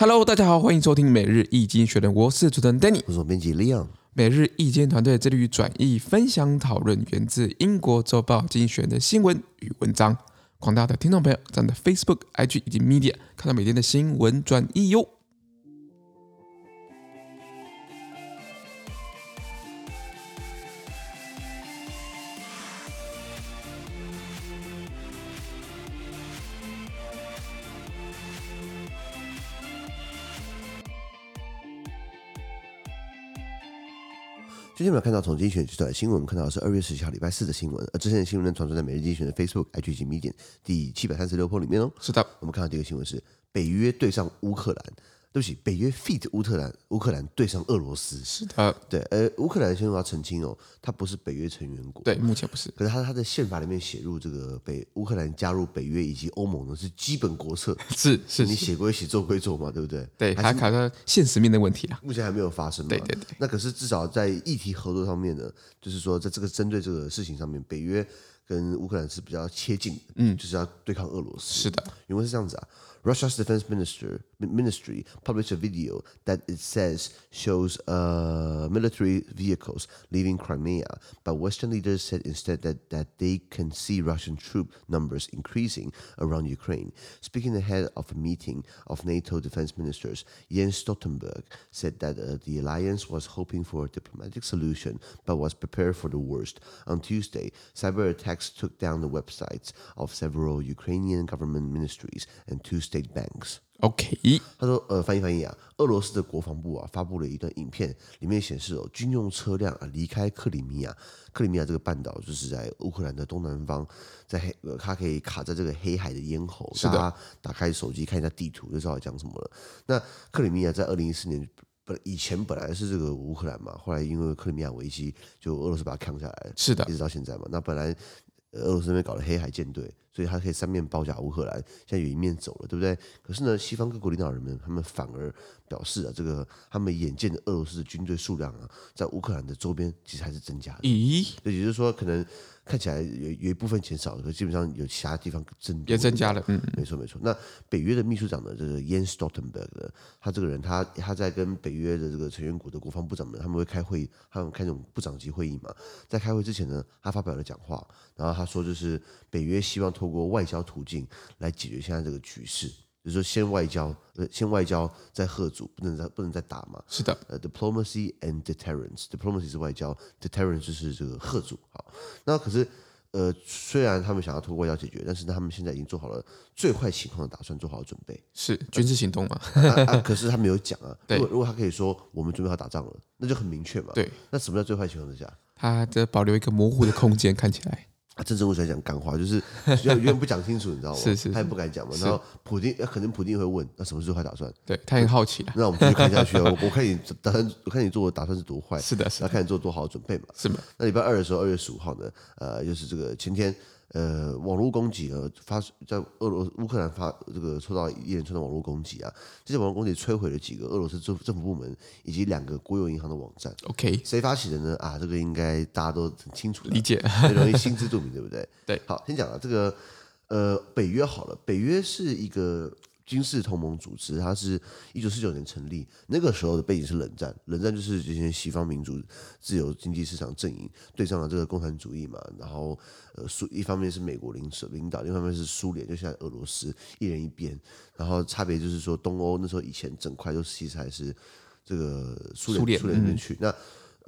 Hello，大家好，欢迎收听每日易经学人，我是主持人 Danny，我是编辑 Leon。每日易经团队致力于转译、分享、讨论源自英国周报精选的新闻与文章。广大的听众朋友，在 Facebook、IG 以及 Media 看到每天的新闻转译哟。今天我们看到从精选这段新闻，我们看到的是二月十七号礼拜四的新闻。而之前的新闻呢，传出在每日精选的 Facebook、IG 及 Medium 第七百三十六铺里面哦。是的，我们看到第一个新闻是北约对上乌克兰。对不起，北约 feat 乌克兰，乌克兰对上俄罗斯。是的，对，呃，乌克兰先要澄清哦，它不是北约成员国。对，目前不是。可是它它的宪法里面写入这个北乌克兰加入北约以及欧盟呢是基本国策。是是，你写归写，做归做嘛，对不对？对，还卡在现实面的问题啊。目前还没有发生嘛。对对对。那可是至少在议题合作上面呢，就是说在这个针对这个事情上面，北约跟乌克兰是比较切近的，嗯，就是要对抗俄罗斯。是的，因为是这样子啊。Russia's defense minister ministry published a video that it says shows uh, military vehicles leaving Crimea, but Western leaders said instead that, that they can see Russian troop numbers increasing around Ukraine. Speaking ahead of a meeting of NATO defense ministers, Jens Stoltenberg said that uh, the alliance was hoping for a diplomatic solution, but was prepared for the worst. On Tuesday, cyber attacks took down the websites of several Ukrainian government ministries and two state banks. OK，他说，呃，翻译翻译啊，俄罗斯的国防部啊发布了一段影片，里面显示哦，军用车辆啊离开克里米亚，克里米亚这个半岛就是在乌克兰的东南方，在黑，呃，它可以卡在这个黑海的咽喉。是的。大家打开手机看一下地图，就知道讲什么了。那克里米亚在二零一四年本以前本来是这个乌克兰嘛，后来因为克里米亚危机，就俄罗斯把它扛下来了。是的。一直到现在嘛，那本来俄罗斯那边搞了黑海舰队。所以他可以三面包夹乌克兰，现在有一面走了，对不对？可是呢，西方各国领导人们他们反而表示啊，这个他们眼见的俄罗斯的军队数量啊，在乌克兰的周边其实还是增加的。咦？也就是说，可能看起来有有一部分钱少了，可基本上有其他地方增也增加了。嗯，没错没错。那北约的秘书长呢，这个 Jens Stoltenberg 的，他这个人他他在跟北约的这个成员国的国防部长们，他们会开会，他们开这种部长级会议嘛。在开会之前呢，他发表了讲话，然后他说就是北约希望透过外交途径。来解决现在这个局势，就是说先外交，呃，先外交再吓阻，不能再不能再打嘛。是的，呃，diplomacy and deterrence，diplomacy 是外交，deterrence 就是这个吓阻。好，那可是，呃，虽然他们想要通过外交解决，但是他们现在已经做好了最坏情况的打算，做好了准备。是军事行动嘛？啊啊、可是他没有讲啊。对，如果如果他可以说我们准备好打仗了，那就很明确嘛。对，那什么叫最坏情况之下？他这保留一个模糊的空间，看起来。他真正我想讲干话，就是永远不讲清楚，你知道吗？是是，他也不敢讲嘛。然后普丁，可能普丁会问，那什么是最坏打算？对他很好奇啊。那我们继续看下去啊。我我看你打算，我看你做的打算是多坏。是的，是的。那看你做多好的准备嘛？是吗？那礼拜二的时候，二月十五号呢，呃，就是这个前天。呃，网络攻击呃，发在俄罗乌克兰发这个受到一连串的网络攻击啊，这些网络攻击摧毁了几个俄罗斯政政府部门以及两个国有银行的网站。OK，谁发起的呢？啊，这个应该大家都很清楚，理解，很容易心知肚明，对不对？对。好，先讲了这个呃，北约好了，北约是一个。军事同盟组织，它是一九四九年成立，那个时候的背景是冷战，冷战就是这些西方民主自由经济市场阵营对上了这个共产主义嘛，然后呃苏一方面是美国领导领导，另一方面是苏联，就像俄罗斯一人一边，然后差别就是说东欧那时候以前整块都其实还是这个苏联苏联那边去那。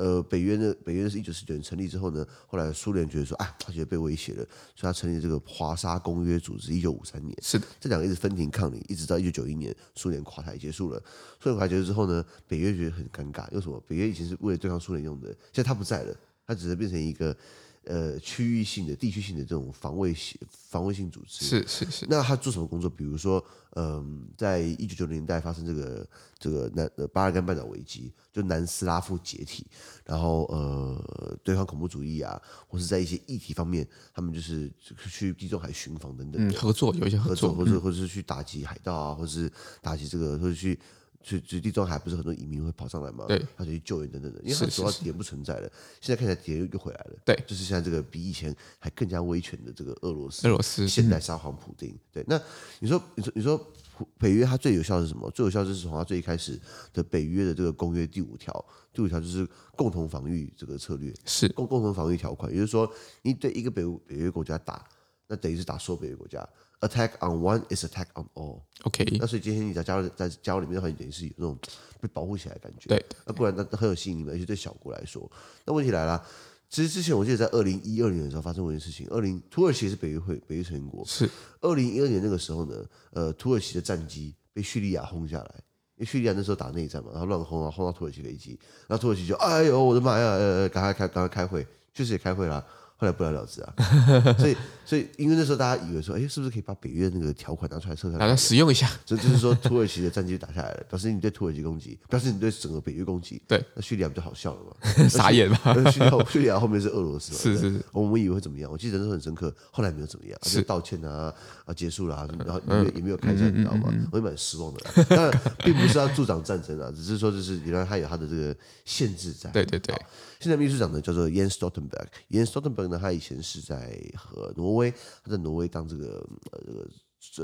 呃，北约呢？北约是一九四九年成立之后呢，后来苏联觉得说，啊，他觉得被威胁了，所以他成立这个华沙公约组织。一九五三年，是的，这两个一直分庭抗礼，一直到一九九一年，苏联垮台结束了。苏联垮台结束之后呢，北约觉得很尴尬，为什么？北约以前是为了对抗苏联用的，现在他不在了，他只是变成一个。呃，区域性的、地区性的这种防卫性、防卫性组织是是是。那他做什么工作？比如说，嗯、呃，在一九九零年代发生这个这个南呃巴尔干半岛危机，就南斯拉夫解体，然后呃，对抗恐怖主义啊，或是在一些议题方面，他们就是去地中海巡防等等，嗯，合作有一些合作，合作或者或者是去打击海盗啊，或者是打击这个，或者去所以地中海不是很多移民会跑上来吗？对，他就去救援等等的，因为他主要点不存在了。现在看起来点又回来了。对，就是现在这个比以前还更加威权的这个俄罗斯，俄罗斯现代沙皇普丁。对，那你说，你说，你说北约它最有效的是什么？最有效就是从它最一开始的北约的这个公约第五条，第五条就是共同防御这个策略，是共共同防御条款，也就是说，你对一个北北约国家打，那等于是打所有北约国家。Attack on one is attack on all。OK，那所以今天你在加入在加入里面的话，你等于是有那种被保护起来的感觉。对，那不然那很有吸引力嘛，尤其对小国来说。那问题来了，其实之前我记得在二零一二年的时候发生过一件事情。二零土耳其是北约会北约成员国。是。二零一二年那个时候呢，呃，土耳其的战机被叙利亚轰下来，因为叙利亚那时候打内战嘛，然后乱轰啊，轰到土耳其飞机，然后土耳其就哎呦我的妈呀，呃，赶快开赶快开会，确实也开会了。后来不了了之啊，所以所以因为那时候大家以为说，哎，是不是可以把北约那个条款拿出来测试，拿来使用一下？这就是说土耳其的战机打下来了，表示你对土耳其攻击，表示你对整个北约攻击。对，那叙利亚不就好笑了吗？傻眼吧？叙利亚叙利亚后面是俄罗斯嘛？是是是，我们以为会怎么样？我记得那时候很深刻，后来没有怎么样，就道歉啊啊结束了啊，然后也也没有开战，你知道吗？我也蛮失望的。当然，并不是要助长战争啊，只是说就是原来他有他的这个限制在。对对对。现在秘书长呢叫做 Jens Stoltenberg，Jens Stoltenberg 那他以前是。在和挪威，他在挪威当这个呃这个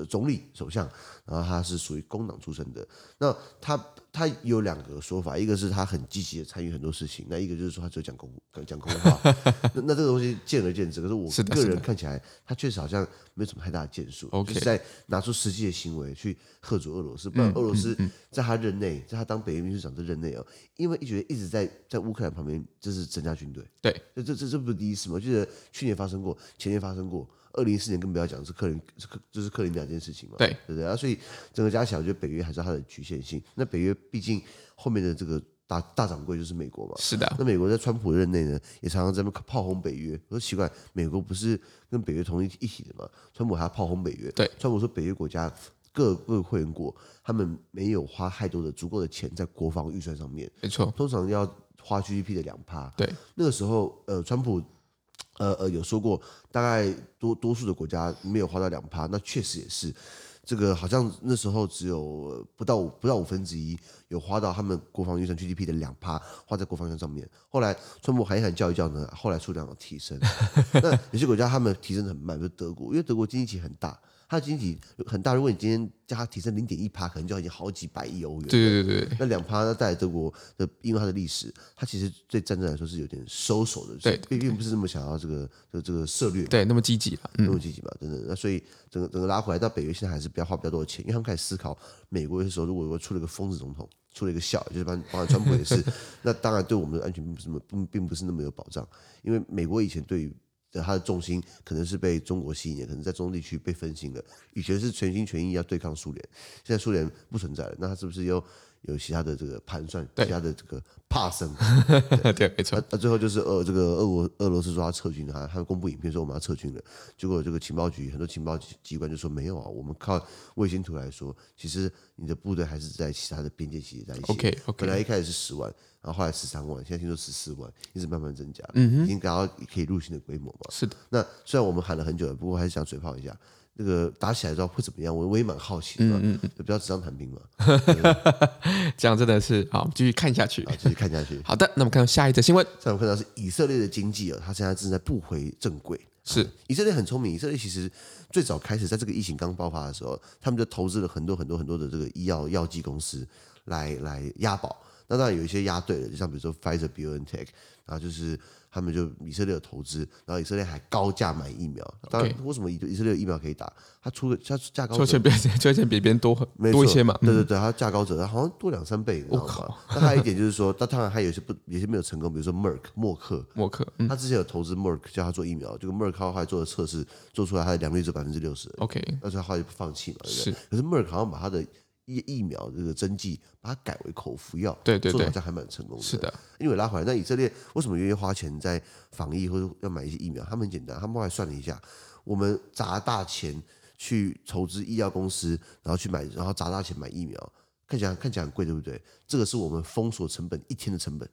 总理首相，然后他是属于工党出身的。那他他有两个说法，一个是他很积极的参与很多事情，那一个就是说他只有讲公讲空话。那那这个东西见仁见智，可是我个人看起来，他确实好像没有什么太大的建树，就是在拿出实际的行为去吓阻俄罗斯。不然俄罗斯在他任内，在他当北约秘书长的任内哦，因为一直一直在在乌克兰旁边就是增加军队。对，这这这这不是第一次吗？我记得去年发生过，前年发生过。二零一四年更不要讲是克林，是克就是克林两件事情嘛，对对不对啊？所以整个加起来，我觉得北约还是它的局限性。那北约毕竟后面的这个大大掌柜就是美国嘛，是的。那美国在川普任内呢，也常常在那炮轰北约。我说奇怪，美国不是跟北约同一一体的吗？川普还要炮轰北约。对，川普说北约国家各各个会员国，他们没有花太多的足够的钱在国防预算上面。没错，通常要花 GDP 的两趴。对，那个时候，呃，川普。呃呃，有说过，大概多多数的国家没有花到两趴，那确实也是，这个好像那时候只有不到不到五分之一有花到他们国防预算 GDP 的两趴花在国防预算上面。后来川普喊一喊叫一叫呢，后来数量有提升。那有些国家他们提升的很慢，比如德国，因为德国经济体很大。它的经济体很大，如果你今天加它提升零点一趴，可能就已经好几百亿欧元。对对对对。那两趴，那在德国的，因为它的历史，它其实对战争来说是有点收手的，对，并并不是那么想要这个这个这个策略，对，那么积极嘛，那么积极嘛，等等。那所以整个整个拉回来到北约，现在还是不要花比较多的钱，因为他们开始思考，美国的时候如果如出了一个疯子总统，出了一个笑，就是把包括川普也是，那当然对我们的安全并不是那么并并不是那么有保障，因为美国以前对于。它的重心可能是被中国吸引，可能在中东地区被分心了。以前是全心全意要对抗苏联，现在苏联不存在了，那他是不是又有其他的这个盘算？其他的这个怕生？对，对，没错。那最后就是俄这个俄国俄罗斯说他撤军，他他公布影片说我们要撤军了。结果这个情报局很多情报机关就说没有啊，我们靠卫星图来说，其实你的部队还是在其他的边界其实在一起。OK OK。本来一开始是十万。然后后来十三万，现在听说十四万，一直慢慢增加，嗯哼，已经达到可以入侵的规模嘛。是的。那虽然我们喊了很久了，不过还是想嘴炮一下，那个打起来之后会怎么样？我我也蛮好奇的嘛。嗯嗯，就不要纸上谈兵嘛。这样真的是好，继续看下去。继续看下去。好的，那么看到下一则新闻。再我们看到是以色列的经济啊，它现在正在不回正轨。是。以色列很聪明，以色列其实最早开始在这个疫情刚爆发的时候，他们就投资了很多很多很多的这个医药药剂公司来来押宝。那当然有一些押对了，就像比如说 Pfizer、BioNTech，然后就是他们就以色列有投资，然后以色列还高价买疫苗。当然，为什么以以色列有疫苗可以打？他出的他价高，出钱比出钱比别人多多一些嘛？对对对，他价高者，他好像多两三倍，我靠？那还有一点就是说，他当然还有一些不，有些没有成功，比如说 Merck 默克，默克，他之前有投资 Merck 叫他做疫苗，这个 Merck 后来做的测试做出来，他的良率只有百分之六十。OK，但是他后来就不放弃嘛，对不对？是。可是 Merck 好像把他的疫疫苗这个针剂，把它改为口服药，对对对，好像还蛮成功的。是的，因为拉回来，那以色列为什么愿意花钱在防疫或者要买一些疫苗？他们很简单，他们后来算了一下，我们砸大钱去筹资医药公司，然后去买，然后砸大钱买疫苗，看起来看起来很贵，对不对？这个是我们封锁成本一天的成本。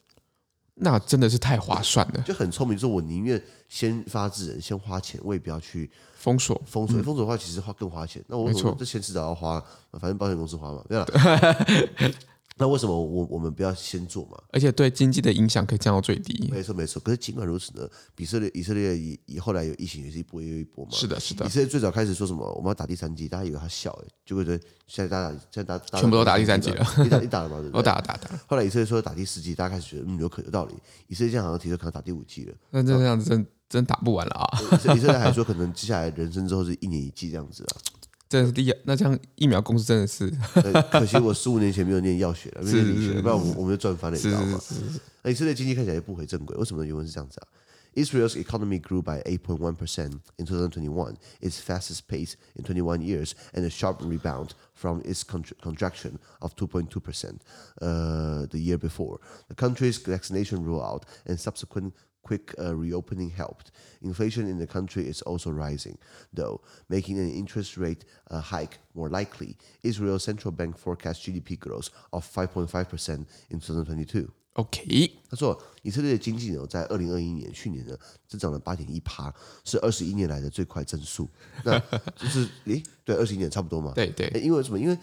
那真的是太划算了，就很聪明。说我宁愿先发制人，先花钱，我也不要去封锁。封锁封锁的话，其实花更花钱。那我这钱迟早要花，反正保险公司花嘛，对吧？那为什么我我们不要先做嘛？而且对经济的影响可以降到最低。没错没错。可是尽管如此呢，以色列以色列以以后来有疫情也是一波又一波嘛。是的，是的。以色列最早开始说什么我们要打第三季，大家以为他笑哎，结果现在大家现在大家全部都打第三季了。你打你打了吗？我打了打了打了。后来以色列说打第四季，大家开始觉得嗯有可有道理。以色列现在好像提出可能打第五季了。那这样子真真打不完了啊！以色列还说可能接下来人生之后是一年一季这样子啊。这是第一，那这样疫苗公司真的是，可惜我十五年前没有念药学了，没有念理学，不然我我们就赚翻了，你知道吗？那以色列经济看起来也不回正轨，为什么原文是这样子啊？Israel's economy grew by 8.1 percent in 2021, its fastest pace in 21 years, and a sharp rebound from its contraction of 2.2 percent, uh, the year before. The country's vaccination rollout and subsequent quick uh, reopening helped. Inflation in the country is also rising, though, making an interest rate uh, hike more likely. Israel's central bank forecasts GDP growth of 5.5% in 2022. OK，他说以色列的经济呢，在二零二一年去年呢，增长了八点一趴，是二十一年来的最快增速。那就是，诶，对，二十一年差不多嘛。对对，因为什么？因为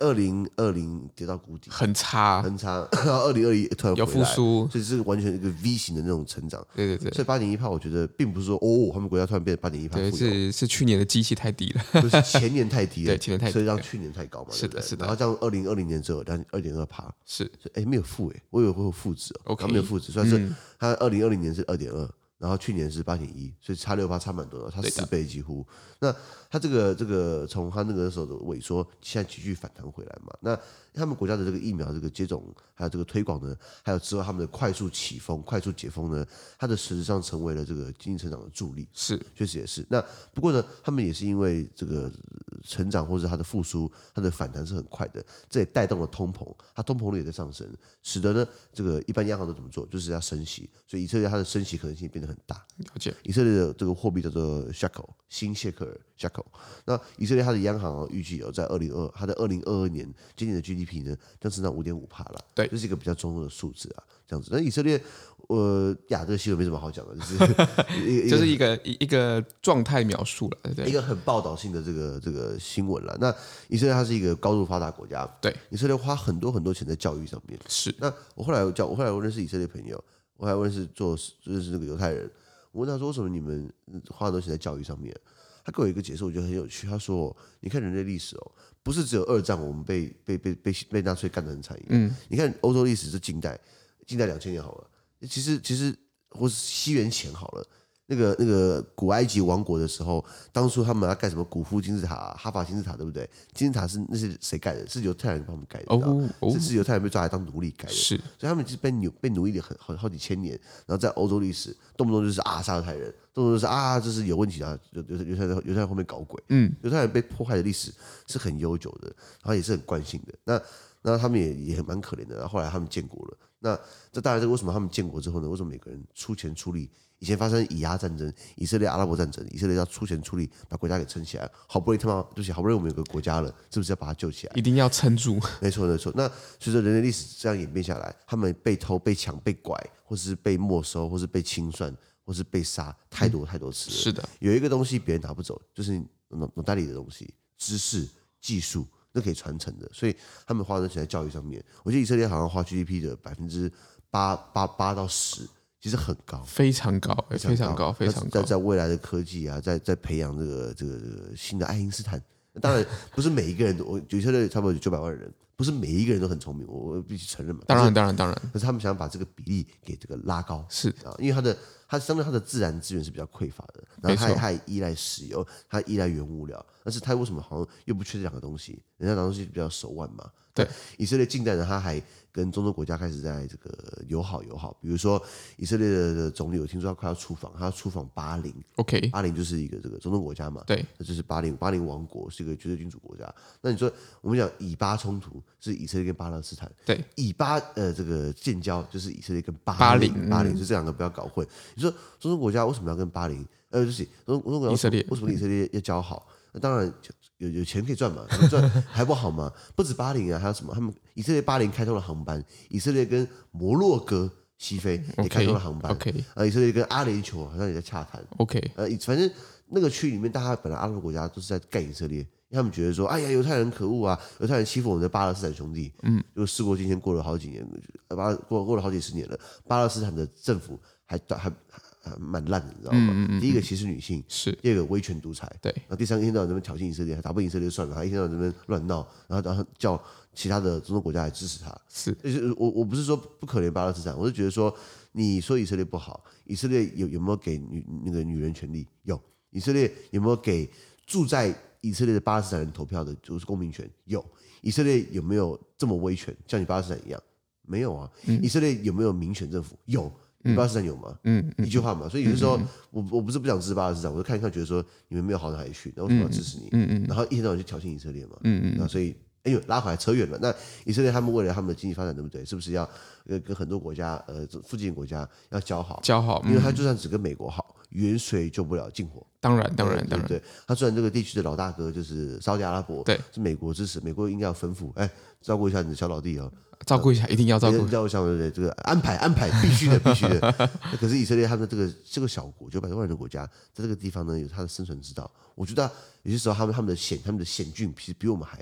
二零二零跌到谷底，很差，很差。然 后二零二一突然有复苏，所以是完全一个 V 型的那种成长。对对对，所以八点一趴，我觉得并不是说哦，他们国家突然变成八点一趴，对，是是去年的机器太低了，不是前年太低了，对，前年太低，所以让去年太高嘛。是的，是的。然后这样二零二零年之后，但二点二趴，是，哎，没有负哎，我以为会有负值哦，他没有负值，算是它二零二零年是二点二。然后去年是八点一，所以差六八差蛮多的，差四倍几乎。那它这个这个从它那个时候的萎缩，现在继续反弹回来嘛？那他们国家的这个疫苗这个接种还有这个推广呢，还有之后他们的快速起封、快速解封呢，它的实质上成为了这个经济成长的助力。是，确实也是。那不过呢，他们也是因为这个成长或者它的复苏，它的反弹是很快的，这也带动了通膨，它通膨率也在上升，使得呢这个一般央行都怎么做，就是要升息，所以以色列它的升息可能性变得很大，了解。以色列的这个货币叫做 shekel 新谢克尔 shekel。那以色列它的央行预计有在二零二，它的二零二二年今年的 GDP 呢将增长五点五帕了。对，这是一个比较中庸的数字啊，这样子。那以色列，呃，呀，这个新闻没什么好讲的，就是 就是一个一一个状态描述了，对，一个很报道性的这个这个新闻了。那以色列它是一个高度发达国家，对，以色列花很多很多钱在教育上面。是。那我后来叫我后来我认识以色列朋友，我还认识做认识那个犹太人。我问他说：“为什么你们花很多钱在教育上面？”他给我一个解释，我觉得很有趣。他说：“你看人类历史哦，不是只有二战我们被被被被被纳粹干得很惨。嗯，你看欧洲历史是近代，近代两千年好了。其实其实或是西元前好了。”那个那个古埃及王国的时候，当初他们要盖什么古夫金字塔、哈法金字塔，对不对？金字塔是那是谁盖的？是犹太人帮他们盖的，哦哦、是是犹太人被抓来当奴隶盖的。是，所以他们其实被奴被奴役了很好好几千年。然后在欧洲历史，动不动就是啊杀犹太人，动不动就是啊这是有问题啊，犹犹犹太人犹太人后面搞鬼。嗯，犹太人被迫害的历史是很悠久的，然后也是很惯性的。那那他们也也很蛮可怜的。然后后来他们建国了。那这当然，这为什么他们建国之后呢？为什么每个人出钱出力？以前发生以阿战争、以色列阿拉伯战争，以色列要出钱出力把国家给撑起来。好不容易他妈，对不起，好不容易我们有个国家了，是不是要把它救起来？一定要撑住。没错，没错。那随着人类历史这样演变下来，他们被偷、被抢、被拐，或是被没收，或是被清算，或是被杀，太多太多次了。是的，有一个东西别人拿不走，就是脑脑袋里的东西，知识、技术，那可以传承的。所以他们花的钱在教育上面。我觉得以色列好像花 GDP 的百分之八八八到十。其实很高，非常高，非常高，非常高。在在未来的科技啊，在在培养这个这个这个新的爱因斯坦。当然不是每一个人都，我以色列差不多有九百万人，不是每一个人都很聪明，我必须承认嘛。当然，当然，当然。可是他们想把这个比例给这个拉高，是啊，因为他的它相对它的自然资源是比较匮乏的，然后它也它也依赖石油，它依赖原物料，但是它为什么好像又不缺这两个东西？人家两个东西比较手腕嘛。对，以色列近代呢，他还跟中东国家开始在这个友好友好，比如说以色列的总理，我听说他快要出访，他要出访巴林，OK，巴林就是一个这个中东国家嘛，对，那就是巴林巴林王国是一个绝对君主国家。那你说我们讲以巴冲突是以色列跟巴勒斯坦，对，以巴呃这个建交就是以色列跟巴林，巴林，巴林就这两个不要搞混。你说中东国家为什么要跟巴林？呃，就是中中东国家以色列为什么以色列要交好？那当然。有有钱可以赚嘛？赚还不好吗？不止巴林啊，还有什么？他们以色列巴林开通了航班，以色列跟摩洛哥西非也开通了航班。OK，呃，以色列跟阿联酋好像也在洽谈。OK，呃，反正那个区里面，大家本来阿拉伯国家都是在干以色列，因为他们觉得说，哎呀，犹太人可恶啊，犹太人欺负我们的巴勒斯坦兄弟。嗯，就事过境迁，过了好几年，巴过过了好几十年了，巴勒斯坦的政府还还还蛮烂的，你知道吗？嗯嗯嗯、第一个歧视女性，是第二个威权独裁，对。然后第三个一天到晚在那边挑衅以色列，还打不赢以色列算了，还一天到晚在那边乱闹，然后然后叫其他的中东国家来支持他。是，就是我我不是说不可怜巴勒斯坦，我是觉得说，你说以色列不好，以色列有有没有给女那个女人权利？有。以色列有没有给住在以色列的巴勒斯坦人投票的，就是公民权？有。以色列有没有这么威权，像你巴勒斯坦一样？没有啊。嗯、以色列有没有民选政府？有。你巴勒斯坦有吗？嗯，一句话嘛。所以有的时候，嗯、我我不是不想支持巴勒斯坦，我就看一看，觉得说你们没有好到哪里去，那为什么要支持你？嗯嗯。然后一天到晚就挑衅以色列嘛。嗯嗯。那所以，哎呦，拉回来扯远了。那以色列他们为了他们的经济发展，对不对？是不是要跟跟很多国家，呃，附近国家要交好？交好。因为他就算只跟美国好。远水救不了近火，当然，当然，当然，对。他虽然这个地区的老大哥就是沙特阿拉伯，对，是美国支持，美国应该要吩咐，哎，照顾一下你的小老弟哦，照顾一下，一定要照顾，照顾一下，对不对？这个安排，安排，必须的，必须的。可是以色列他们这个这个小国九百多万人的国家，在这个地方呢，有他的生存之道。我觉得有些时候他们他们的险他们的险峻，其实比我们还。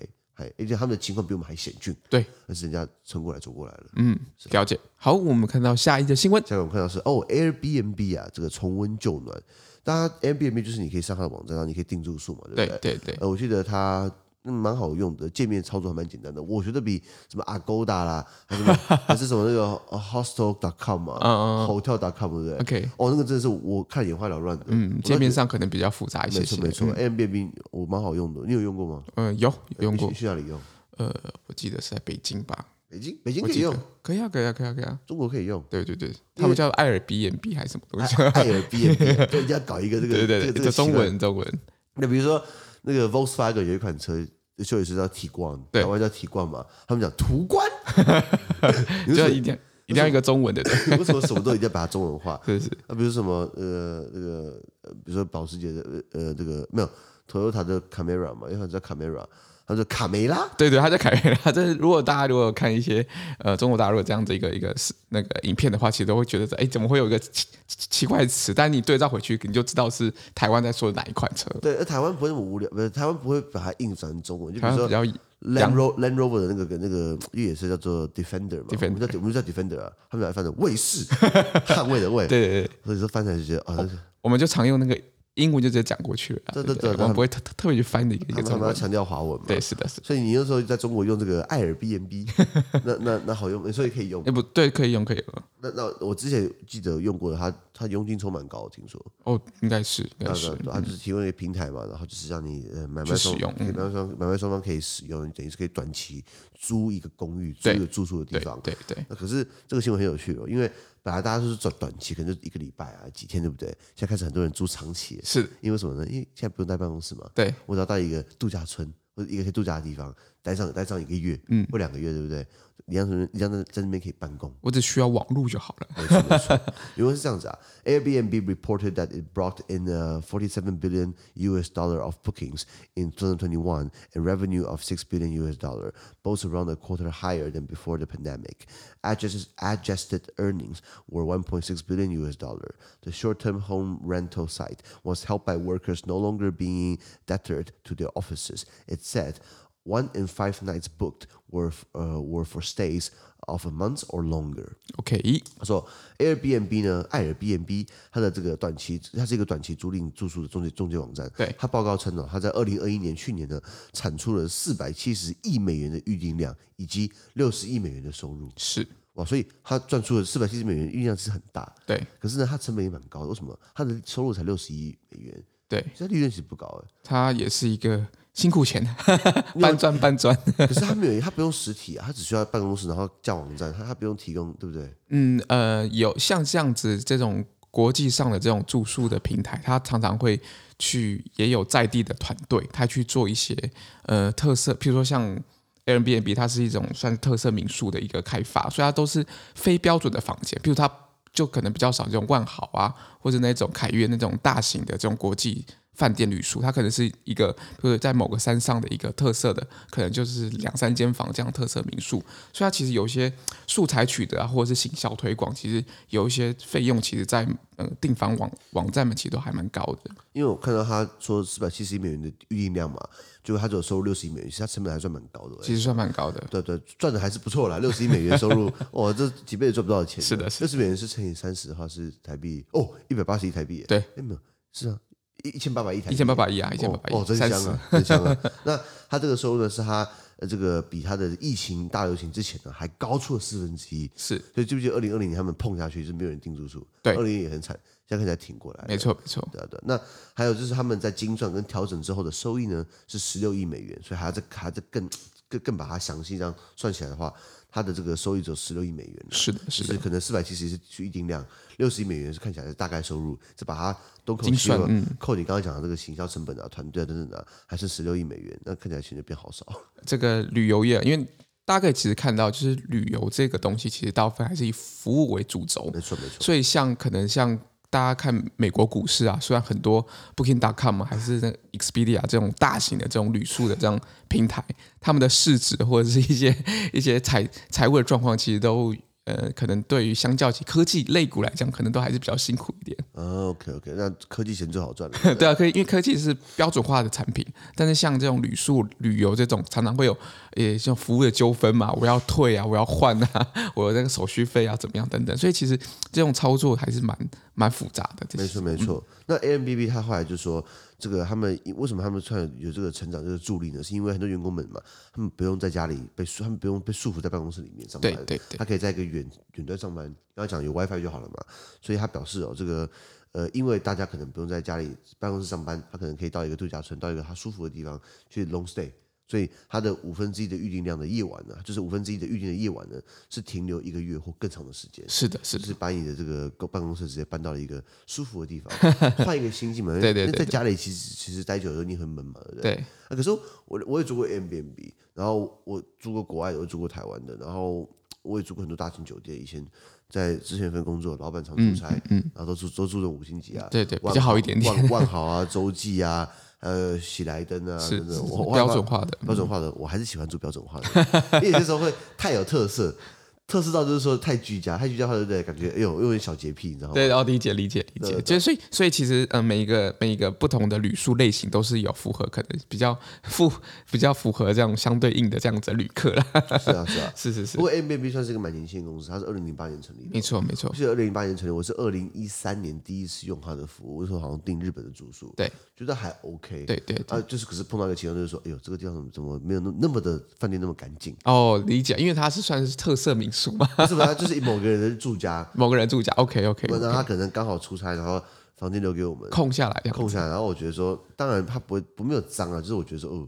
而且他们的情况比我们还险峻，对，但是人家撑过来走过来了。嗯，了解。好，我们看到下一则新闻。下一个我们看到是哦，Airbnb 啊，这个重温旧暖。大家，Airbnb 就是你可以上它的网站，然后你可以订住宿嘛，对不对？对对对。呃，我记得它。蛮好用的，界面操作还蛮简单的。我觉得比什么 Agoda 啦，还是什么，还是什么那个 Hostel.com 嘛，嗯嗯，Hotel.com 对不对？OK，哦，那个真的是我看眼花缭乱的。嗯，界面上可能比较复杂一些。没错没错，Airbnb 我蛮好用的，你有用过吗？嗯，有有用过。去哪里用？呃，我记得是在北京吧。北京，北京可以用，可以啊，可以啊，可以啊，可以啊。中国可以用。对对对，他们叫爱尔 BNB 还是什么东西？爱尔 BNB，对，人家搞一个这个，对对对，这个中文中文。那比如说那个 Volkswagen 有一款车。修理师叫提冠，台湾叫提冠嘛，他们讲途观，就一定一定要一个中文的，为什么什么都一定要把它中文化？是 是。那比如什么呃那个比如说保时捷的呃这个没有，Toyota 的 Camera 嘛，因为它叫 Camera。他说卡梅拉，对对，他叫卡梅拉。这如果大家如果看一些呃中国大陆这样子一个一个是那个影片的话，其实都会觉得哎，怎么会有一个奇奇怪的词？但你对照回去，你就知道是台湾在说的哪一款车。对，而台湾不会那么无聊，不是台湾不会把它硬转成中文。就比如说 Land Rover Land Rover 的那个那个越野车叫做 Defender 嘛，Defender 我们叫我们叫 Defender 啊，他们来翻成卫士，捍卫的卫。对对对，所以说翻起来就觉得啊，我们就常用那个。英文就直接讲过去了，对对对，我们不会特特特别去翻的一个一个中文，他们要强调华文嘛。对，是的，是的。所以你那时候在中国用这个 Airbnb，那那那好用，所以可以用。哎，不对，可以用，可以用。那那我之前记得用过的，它它佣金抽蛮高，我听说。哦，应该是，应该是。它就是提供一个平台嘛，然后就是让你呃买卖双方，买卖双买卖双方可以使用，等于是可以短期租一个公寓，租一个住宿的地方。对对。那可是这个新闻很有趣哦，因为。本来大家都是短短期，可能就一个礼拜啊，几天，对不对？现在开始很多人租长期，是因为什么呢？因为现在不用在办公室嘛。对，我只要到一个度假村或者一个可以度假的地方，待上待上一个月，嗯，或两个月，对不对？你让人，你让在在那边可以办公，我只需要网络就好了。没错没错，因为是这样子啊。Airbnb reported that it brought in a 47 billion US dollar of bookings in 2021 and revenue of 6 billion US dollar, both around a quarter higher than before the pandemic. Adjusted adjusted earnings were 1.6 billion US dollar. The short-term home rental site was helped by workers no longer being tethered to their offices. It said. One in five nights booked were uh were for stays of a month or longer. OK，他说 Airbnb 呢，爱尔 B N B，它的这个短期，它是一个短期租赁住宿的中介中介网站。对，它报告称呢，它在二零二一年去年呢，产出了四百七十亿美元的预订量，以及六十亿美元的收入。是哇，所以它赚出了四百七十美元预订量是很大。对，可是呢，它成本也蛮高的。为什么？它的收入才六十亿美元。对，这利润其实不高哎。它也是一个。辛苦钱，搬砖搬砖。可是他没有，他不用实体啊，他只需要办公室，然后架网站，他他不用提供，对不对？嗯呃，有像这样子这种国际上的这种住宿的平台，他常常会去，也有在地的团队，他去做一些呃特色，譬如说像 Airbnb，它是一种算是特色民宿的一个开发，所以它都是非标准的房间，譬如它就可能比较少这种万豪啊，或者那种凯悦那种大型的这种国际。饭店旅宿，它可能是一个就是在某个山上的一个特色的，可能就是两三间房这样特色民宿，所以它其实有一些素材取得啊，或者是行销推广，其实有一些费用，其实在嗯订房网网站们其实都还蛮高的。因为我看到他说四百七十亿美元的预订量嘛，就他只有收入六十亿美元，其实他成本还算蛮高的。其实算蛮高的，对对，赚的还是不错啦。六十亿美元收入，哇，这几辈子赚不到的钱。是的，六十美元是乘以三十的话是台币哦，一百八十亿台币。对，哎没有，是啊，一一千八百亿台币。一千八百亿啊，一千八百亿。哦，真香啊，真香啊。那他这个收入呢，是他这个比他的疫情大流行之前呢还高出了四分之一。是，所以记不记得二零二零年他们碰下去是没有人订住宿？对，二零年也很惨。现在看起来挺过来，没错没错，对对。那还有就是他们在精算跟调整之后的收益呢，是十六亿美元，所以还要再还要再更更更把它详细这样算起来的话，它的这个收益只有十六亿美元。是的，是的，可能四百七十是去一定量，六十亿美元是看起来是大概收入，是把它都扣去了，嗯，扣你刚刚讲的这个行销成本啊、团队啊等等的，还是十六亿美元，那看起来钱就变好少。这个旅游业，因为大家可以其实看到，就是旅游这个东西，其实大部分还是以服务为主轴，没错没错。所以像可能像。大家看美国股市啊，虽然很多 Booking.com 还是那 Expedia 这种大型的这种旅宿的这样平台，他们的市值或者是一些一些财财务的状况，其实都。呃，可能对于相较起科技类股来讲，可能都还是比较辛苦一点。啊、OK OK，那科技钱最好赚了。对，对啊，可以，因为科技是标准化的产品，但是像这种旅宿、旅游这种，常常会有呃，像服务的纠纷嘛，我要退啊，我要换啊，我那个手续费啊，怎么样等等，所以其实这种操作还是蛮蛮复杂的。没错没错。嗯、那 Airbnb 他后来就说。这个他们为什么他们突然有这个成长这个助力呢？是因为很多员工们嘛，他们不用在家里被束，他们不用被束缚在办公室里面上班，对对对，他可以在一个远远端上班。刚才讲有 WiFi 就好了嘛，所以他表示哦，这个呃，因为大家可能不用在家里办公室上班，他可能可以到一个度假村，到一个他舒服的地方去 long stay。所以它的五分之一的预定量的夜晚呢，就是五分之一的预定的夜晚呢，是停留一个月或更长的时间。是的，是的，就是把你的这个办公室直接搬到了一个舒服的地方，换一个心境嘛。对对对，在家里其实其实待久了你很闷嘛，对不对？对。啊，可是我我也住过 Airbnb，然后我住过国外的，我住过台湾的，然后我也住过很多大型酒店。以前在之前一份工作，老板常出差，嗯，嗯，然后都住都住的五星级啊，对对，比较好一点点，万万豪啊，洲际啊。呃，喜来登啊，是标准化的，标准化的，我还是喜欢住标准化的，因为有些时候会太有特色。特色到就是说太居家，太居家的话，对不对？感觉哎呦，有点小洁癖，你知道吗？对，然后理解理解理解，就所以所以其实嗯，每一个每一个不同的旅宿类型都是有符合，可能比较符比较符合这样相对应的这样子的旅客啦。是啊是啊，是是是。不过 Airbnb 算是一个蛮年轻的公司，它是二零零八年成立的。没错没错，是二零零八年成立，我是二零一三年第一次用它的服务，我那时候好像订日本的住宿，对，觉得还 OK。对对啊，就是可是碰到一个情况，就是说，哎呦，这个地方怎么怎么没有那那么的饭店那么干净？哦，理解，因为它是算是特色民宿嘛，是吧？就是某个人的住家，某个人住家，OK OK, okay。然后他可能刚好出差，然后房间留给我们空下来，空下来。然后我觉得说，当然他不会不没有脏啊，就是我觉得说，哦，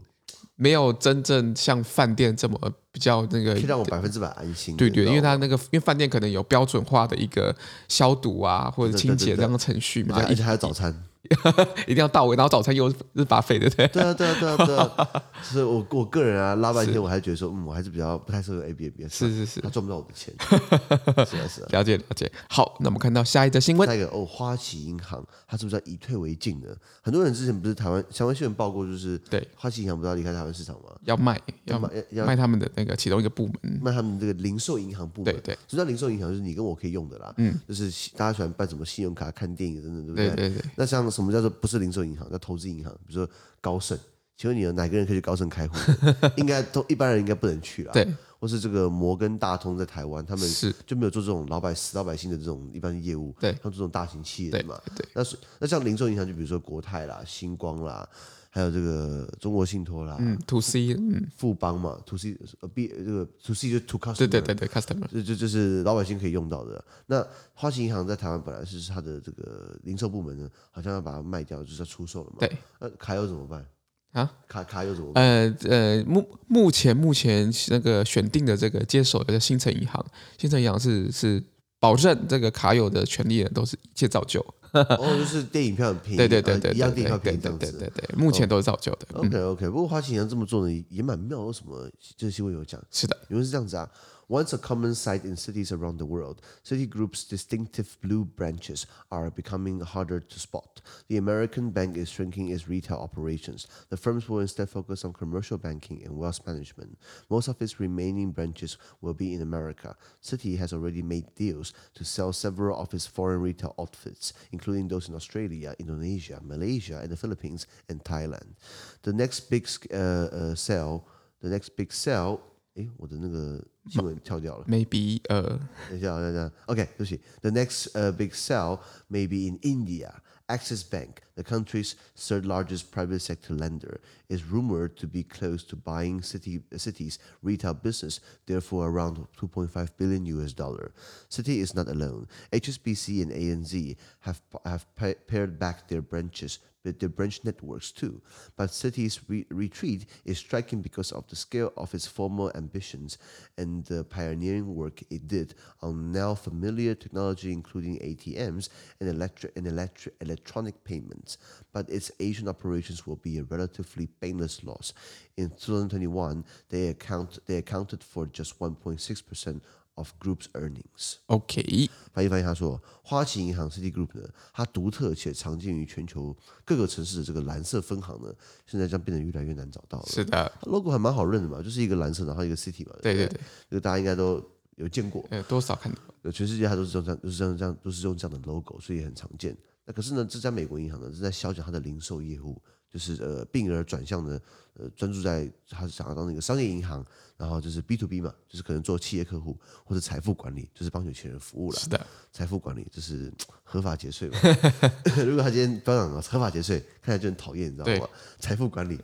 没有真正像饭店这么比较那个，可以让我百分之百安心。对对，因为他那个，因为饭店可能有标准化的一个消毒啊或者清洁这样的程序嘛，而且还有早餐。一定要到位，然后早餐又是 buffet 对不对？对啊，对啊，对啊，对啊。所 以我我个人啊，拉半天，我还是觉得说，嗯，我还是比较不太适合 Airbnb。是是是，他赚不到我的钱。是啊是啊，了解了解。好，那我们看到下一则新闻。下一个哦，花旗银行，它是不是要以退为进呢？很多人之前不是台湾相关新闻报过，就是对花旗银行不是要离开台湾市场吗？要卖，要卖，要卖他们的那个其中一个部门，卖他们这个零售银行部门。对对，什么叫零售银行？就是你跟我可以用的啦。嗯，就是大家喜欢办什么信用卡、看电影等等，对不对？对对对。那像什么叫做不是零售？银行叫投资银行，比如说高盛，请问你有哪个人可以去高盛开户？应该都一般人应该不能去了。对，或是这个摩根大通在台湾，他们是就没有做这种老百死老百姓的这种一般业务。对，像这种大型企业。对，对那是那像零售银行，就比如说国泰啦、星光啦，还有这个中国信托啦，嗯，to C，嗯，富邦嘛，to C，呃，B 这个 to C 就 to customer，对对对对，customer，就就就是老百姓可以用到的。那花旗银行在台湾本来是它的这个零售部门呢，好像要把它卖掉，就是要出售了嘛。对，那卡友怎么办啊？卡卡友怎么办？呃呃，目目前目前那个选定的这个接手的新城银行，新城银行是是保证这个卡友的权利人都是一切照旧。哦，就是电影票很便宜，对对对对，一样电影票便宜这样子，对对对，目前都是照旧的。OK OK，不过花旗银行这么做呢，也蛮妙。为什么这个新闻有讲？是的，因为是这样子啊，Once a common sight in cities around the world, Citigroup's distinctive blue branches are becoming harder to spot. The American bank is shrinking its retail operations. The firms will instead focus on commercial banking and wealth management. Most of its remaining branches will be in America. Citi has already made deals to sell several of its foreign retail outfits, including those in Australia, Indonesia, Malaysia, and the Philippines and Thailand. The next big uh, uh, sell, the next big sell 诶，我的那个 新闻跳掉了。Maybe 呃、uh，等一下，等一下，OK，对不起。The next uh, big sell may be in India. Axis Bank, the country's third largest private sector lender, is rumored to be close to buying Citi, Citi's retail business, therefore around 2.5 billion US dollar. Citi is not alone. HSBC and ANZ have have pared back their branches with their branch networks too. But Citi's re- retreat is striking because of the scale of its former ambitions and the pioneering work it did on now familiar technology, including ATMs and, electric and electric electronic payments. But its Asian operations will be a relatively painless loss. In 2021, they account they accounted for just 1.6 percent of group's earnings. OK，翻译翻译，他说，花旗银行 City Group 呢，它独特且常见于全球各个城市的这个蓝色分行呢，现在将变得越来越难找到了。是的，logo 还蛮好认的嘛，就是一个蓝色，然后一个 City 嘛。对对对，这个大家应该都有见过，呃，多少看到，全世界它都是用这样，都是这样这样，都是用这样的 logo，所以很常见。那可是呢，这家美国银行呢，是在削减它的零售业务。就是呃，病而转向的，呃，专注在他是想要当那个商业银行，然后就是 B to B 嘛，就是可能做企业客户或者财富管理，就是帮有钱人服务了。是的，财富管理就是合法节税嘛。如果他今天标榜合法节税，看起来就很讨厌，你知道吗？财富管理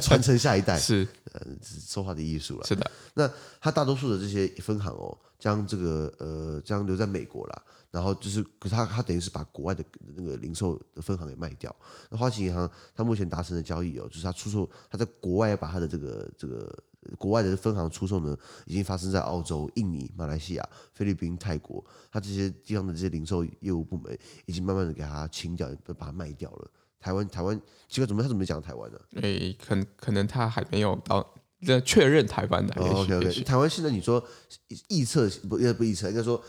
传承下一代 是呃说话的艺术了。是的，那他大多数的这些分行哦，将这个呃将留在美国了。然后就是，可是他他等于是把国外的那个零售的分行给卖掉。那花旗银行，他目前达成的交易哦，就是他出售，他在国外要把他的这个这个国外的分行出售呢，已经发生在澳洲、印尼、马来西亚、菲律宾、泰国，他这些地方的这些零售业务部门，已经慢慢的给他清掉，把它卖掉了。台湾台湾，奇怪，怎么他怎么讲台湾呢？诶，可可能他还没有到这确认台湾的。哦、OK OK，台湾现在你说预测不不预测，应该说。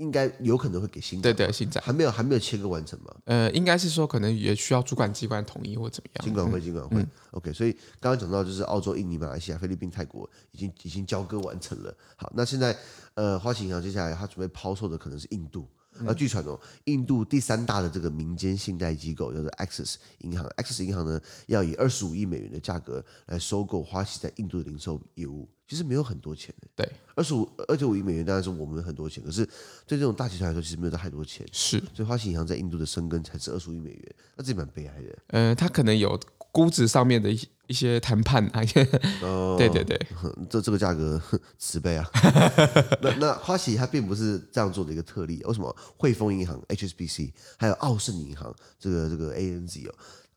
应该有可能会给新对对新展还没有还没有切割完成吗？呃，应该是说可能也需要主管机关同意或怎么样。金管会，金管会。OK，所以刚刚讲到就是澳洲、印尼、马来西亚、菲律宾、泰国已经已经交割完成了。好，那现在呃，花旗银行接下来它准备抛售的可能是印度。而据传哦，印度第三大的这个民间信贷机构叫做 Axis 银行，Axis 银行呢要以二十五亿美元的价格来收购花旗在印度的零售业务，其实没有很多钱的。对，二十五二十五亿美元当然是我们很多钱，可是对这种大集团来说，其实没有太多钱。是，所以花旗银行在印度的生根才是二十五亿美元，那这蛮悲哀的。呃，他可能有。估值上面的一一些谈判啊，哦，对 对对，这这个价格 慈悲啊。那那花旗它并不是这样做的一个特例，为什么？汇丰银行 HSBC 还有澳盛银行这个这个 ANZ 哦，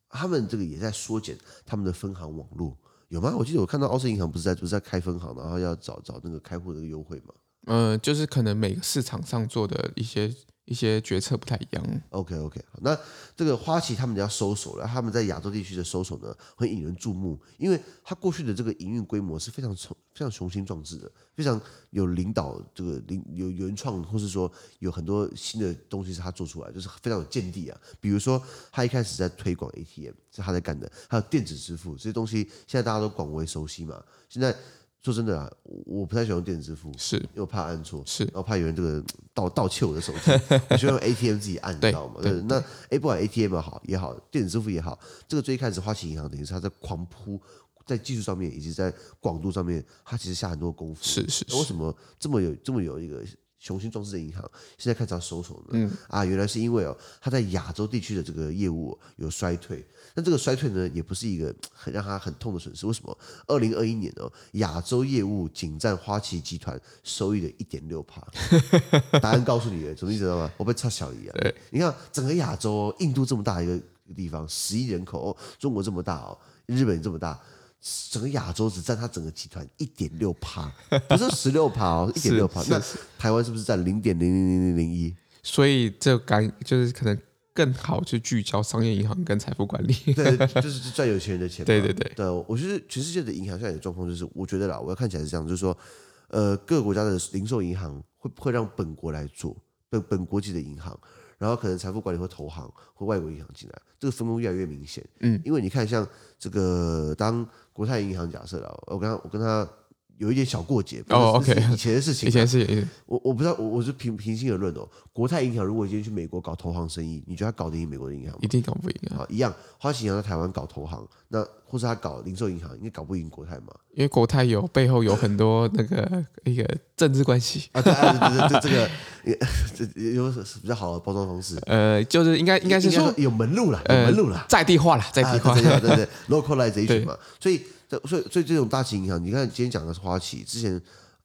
他们这个也在缩减他们的分行网络，有吗？我记得我看到澳盛银行不是在不是在开分行，然后要找找那个开户的优惠吗？嗯、就是可能每个市场上做的一些。一些决策不太一样。OK OK，那这个花旗他们要收手了，他们在亚洲地区的收手呢，会引人注目，因为他过去的这个营运规模是非常雄、非常雄心壮志的，非常有领导这个领有原创，或是说有很多新的东西是他做出来，就是非常有见地啊。比如说，他一开始在推广 ATM 是他在干的，还有电子支付这些东西，现在大家都广为熟悉嘛。现在。说真的啊，我不太喜欢用电子支付，是因为我怕按错，是，然后怕有人这个盗盗窃我的手机，我喜欢用 ATM 自己按，你知道吗？对，那哎不管 ATM 也好也好，电子支付也好，这个最开始花旗银行等于是它在狂扑，在技术上面以及在广度上面，它其实下很多功夫。是是，是，为什么这么有这么有一个？雄心壮志的银行现在开始要收手了。嗯啊，原来是因为哦，他在亚洲地区的这个业务有衰退。那这个衰退呢，也不是一个 很让他很痛的损失。为什么？二零二一年哦，亚洲业务仅占花旗集团收益的一点六趴。答案告诉你了，什么意思知道吗？我被差小姨啊。对，你看整个亚洲，印度这么大一个地方，十亿人口，中国这么大哦，日本这么大。整个亚洲只占它整个集团一点六趴，不是十六趴哦，一点六趴。那台湾是不是占零点零零零零零一？所以这感就是可能更好去聚焦商业银行跟财富管理，对，就是赚有钱人的钱。对对对。对，我觉得全世界的银行现在的状况就是，我觉得啦，我要看起来是这样，就是说，呃，各个国家的零售银行会会让本国来做本本国籍的银行，然后可能财富管理会投行或外国银行进来，这个分工越来越明显。嗯，因为你看，像这个当国泰银行假设了，我跟他我跟他。有一点小过节哦，OK，以前的事情，以前是，我我不知道，我我是平平心而论哦。国泰银行如果今天去美国搞投行生意，你觉得他搞得赢美国的银行吗？一定搞不赢啊！一样，花旗银行在台湾搞投行，那或是他搞零售银行，应该搞不赢国泰嘛？因为国泰有背后有很多那个 一个政治关系啊，对对对，这个 这有比较好的包装方式。呃，就是应该应该是说有门路了，有门路了，在地化了，在地化，对对对，localization 嘛，所以。所以，所以这种大型银行，你看今天讲的是花旗，之前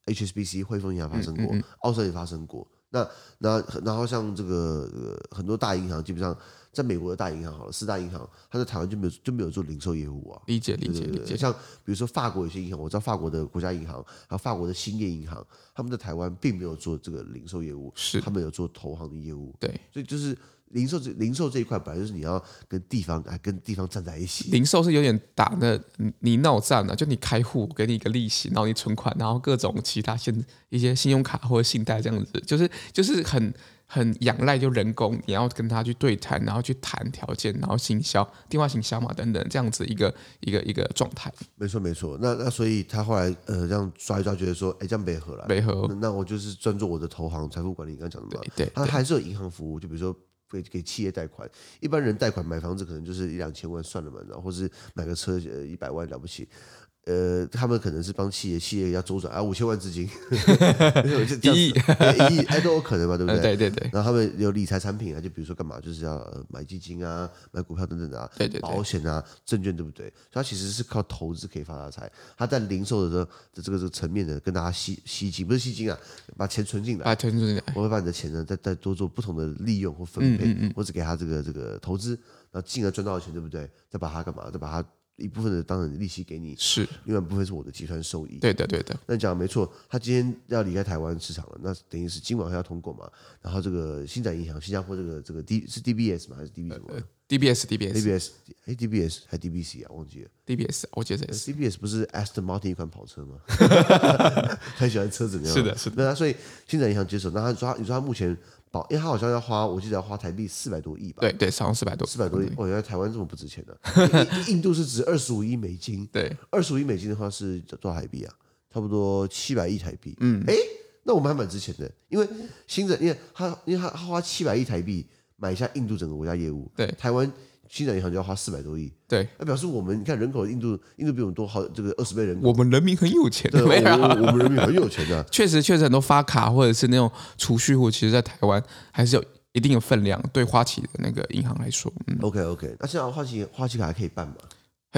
HSBC 汇丰银行发生过，嗯嗯嗯、奥盛也发生过。那那然后像这个、呃、很多大银行，基本上在美国的大银行好了，四大银行，它在台湾就没有就没有做零售业务啊。理解理解理解。像比如说法国有些银行，我知道法国的国家银行，还有法国的兴业银行，他们在台湾并没有做这个零售业务，是他们有做投行的业务。对，所以就是。零售这零售这一块本来就是你要跟地方哎跟地方站在一起。零售是有点打那你闹战的，就你开户给你一个利息，然后你存款，然后各种其他现一些信用卡或者信贷这样子，就是就是很很仰赖就人工，你要跟他去对谈，然后去谈条件，然后行销电话行销嘛等等这样子一个一个一个状态。没错没错，那那所以他后来呃这样抓一抓，觉得说哎这样没合了，没合，那我就是专注我的投行财富管理，你刚刚讲的嘛，对对，他还是有银行服务，就比如说。给给企业贷款，一般人贷款买房子可能就是一两千万算了嘛，然后或是买个车呃一百万了不起。呃，他们可能是帮企业，企业要周转啊，五千万资金，一亿，一亿，哎，都有可能嘛，对不对？对对对。然后他们有理财产品啊，就比如说干嘛，就是要买基金啊，买股票等等的啊，对对，保险啊，证券对不对？所以他其实是靠投资可以发大财。他在零售的时候的这个这个层面呢，跟大家吸吸金，不是吸金啊，把钱存进来，把钱存进来，我会把你的钱呢，再再多做不同的利用或分配，或者给他这个这个投资，然后进而赚到的钱，对不对？再把它干嘛？再把它。一部分的当然利息给你，是另外一部分是我的集团收益。对的，对的。那你讲的没错，他今天要离开台湾市场了，那等于是今晚还要通过嘛？然后这个星展银行，新加坡这个这个 D 是 DBS 吗？还是 DB 什么、呃、？DBS DBS DBS 哎 DBS 还 DBC 啊？忘记了。DBS 我记得是 DBS 不是 Aston Martin 一款跑车吗？很喜欢车子那样。是的，是的。那他所以星展银行接手，那他说他你说他目前。保，因为他好像要花，我记得要花台币四百多亿吧？对对，好像四百多，四百多亿。哦，原来台湾这么不值钱的。印度是值二十五亿美金。对，二十五亿美金的话是多少台币啊？差不多七百亿台币。嗯，哎，那我们还蛮值钱的，因为新的，因为他，因为他花七百亿台币买下印度整个国家业务。对，台湾。星展银行就要花四百多亿，对，那表示我们你看人口，印度印度比我们多好这个二十倍人口，我们人民很有钱，对，我们人民很有钱的，确实确实很多发卡或者是那种储蓄户，其实在台湾还是有一定的分量，对花旗的那个银行来说，嗯，OK OK，那现在花旗花旗卡还可以办吗？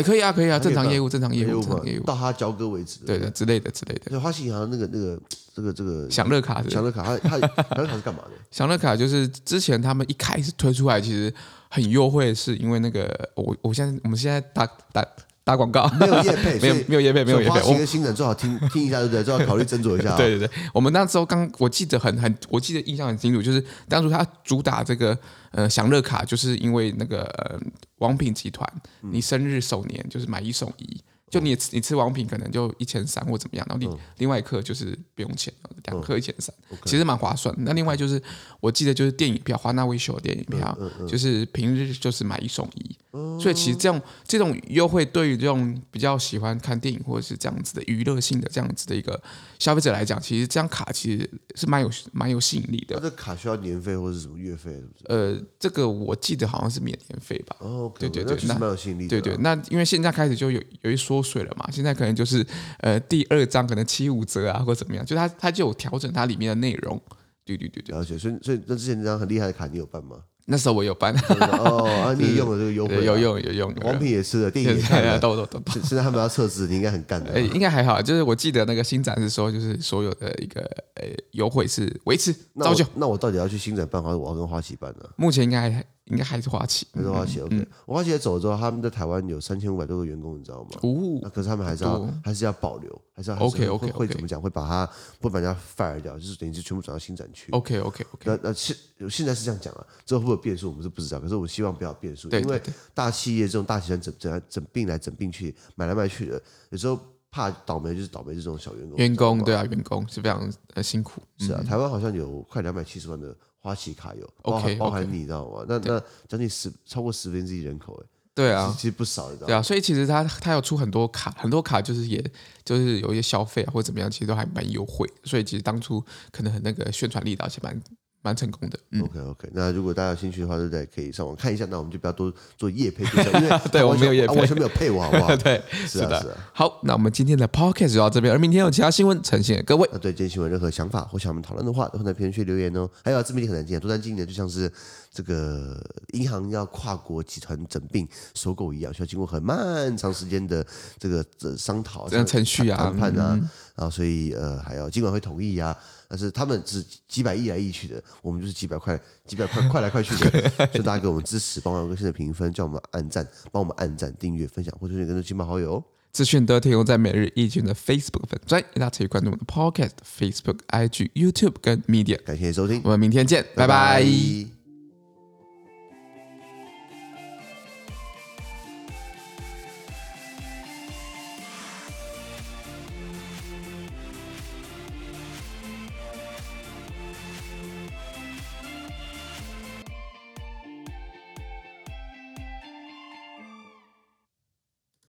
还可以啊，可以啊，正常业务，正常业务，正常业务，到他交割为止，对的之类的之类的。花旗银行那个那个这个这个享乐卡，享乐卡，它它享乐卡是干嘛的？享乐卡就是之前他们一开始推出来，其实。很优惠，是因为那个我我现在我们现在打打打广告，没有业配，没有没有业配，没有业配。花旗跟星展最好听听一下，对不对？最好考虑斟酌一下。对 对对，我们那时候刚我记得很很，我记得印象很清楚，就是当初他主打这个呃享乐卡，就是因为那个呃王品集团，你生日首年就是买一送一。就你你吃王品可能就一千三或怎么样，然后另另外一颗就是不用钱，两颗一千三，其实蛮划算。那另外就是我记得就是电影票，华纳威秀的电影票，就是平日就是买一送一。所以其实这样这种优惠对于这种比较喜欢看电影或者是这样子的娱乐性的这样子的一个消费者来讲，其实这张卡其实是蛮有蛮有吸引力的。那这卡需要年费或者是什么月费？呃，这个我记得好像是免年费吧。哦，对对对，那蛮有吸引力的。对对，那因为现在开始就有有一说。税了嘛？现在可能就是呃，第二张可能七五折啊，或怎么样？就它它就有调整它里面的内容。对对对对，而且所以所以那之前那张很厉害的卡你有办吗？那时候我有办哦，啊，你也用了这个优惠，有用有用。王品也是的，电影也看了，都都都。现在他们要测试，你应该很干的。哎，应该还好，就是我记得那个新展是说，就是所有的一个呃优惠是维持照旧。那我到底要去新展办，还是我要跟花旗办呢？目前应该还。应该还是花旗，还是花旗。OK，我花旗也走了之后，他们在台湾有三千五百多个员工，你知道吗？哦，那可是他们还是要还是要保留，还是要 OK OK 会怎么讲？会把它不把人家 fire 掉，就是等于是全部转到新展区。OK OK OK。那那现现在是这样讲啊，之后会不会变数我们是不知道，可是我希望不要变数，因为大企业这种大集团整整整并来整并去买来买去的，有时候怕倒霉就是倒霉这种小员工。员工对啊，员工是非常呃辛苦。是啊，台湾好像有快两百七十万的花旗卡有，OK，包含你知道吗？那那将近十超过十分之一人口哎。对啊，其实不少，对啊，所以其实他他有出很多卡，很多卡就是也就是有一些消费啊或者怎么样，其实都还蛮优惠，所以其实当初可能很那个宣传力道是蛮。蛮成功的，嗯，OK OK。那如果大家有兴趣的话，对不对？可以上网看一下。那我们就不要多做夜配，因为对我没有夜配，完全没有配我，好不好？对，是的，是的。好，那我们今天的 Podcast 就到这边，而明天有其他新闻呈现给各位。那对今天新闻任何想法或想我们讨论的话，都会在评论区留言哦。还有自媒体很难进，多单经营就像是这个银行要跨国集团整并收购一样，需要经过很漫长时间的这个这商讨、这样程序啊、谈判啊，然后所以呃，还要尽管会同意呀。但是他们是几百亿来亿去的，我们就是几百块、几百块快来快去的，所以大家给我们支持，帮我们更新的评分，叫我们按赞，帮我们按赞、订阅、分享，或者是跟着亲朋好友。资讯都提供在每日一经的 Facebook 粉专，大家可以关注我们的 Podcast、Facebook、IG、YouTube 跟 Media。感谢收听，我们明天见，拜拜。拜拜。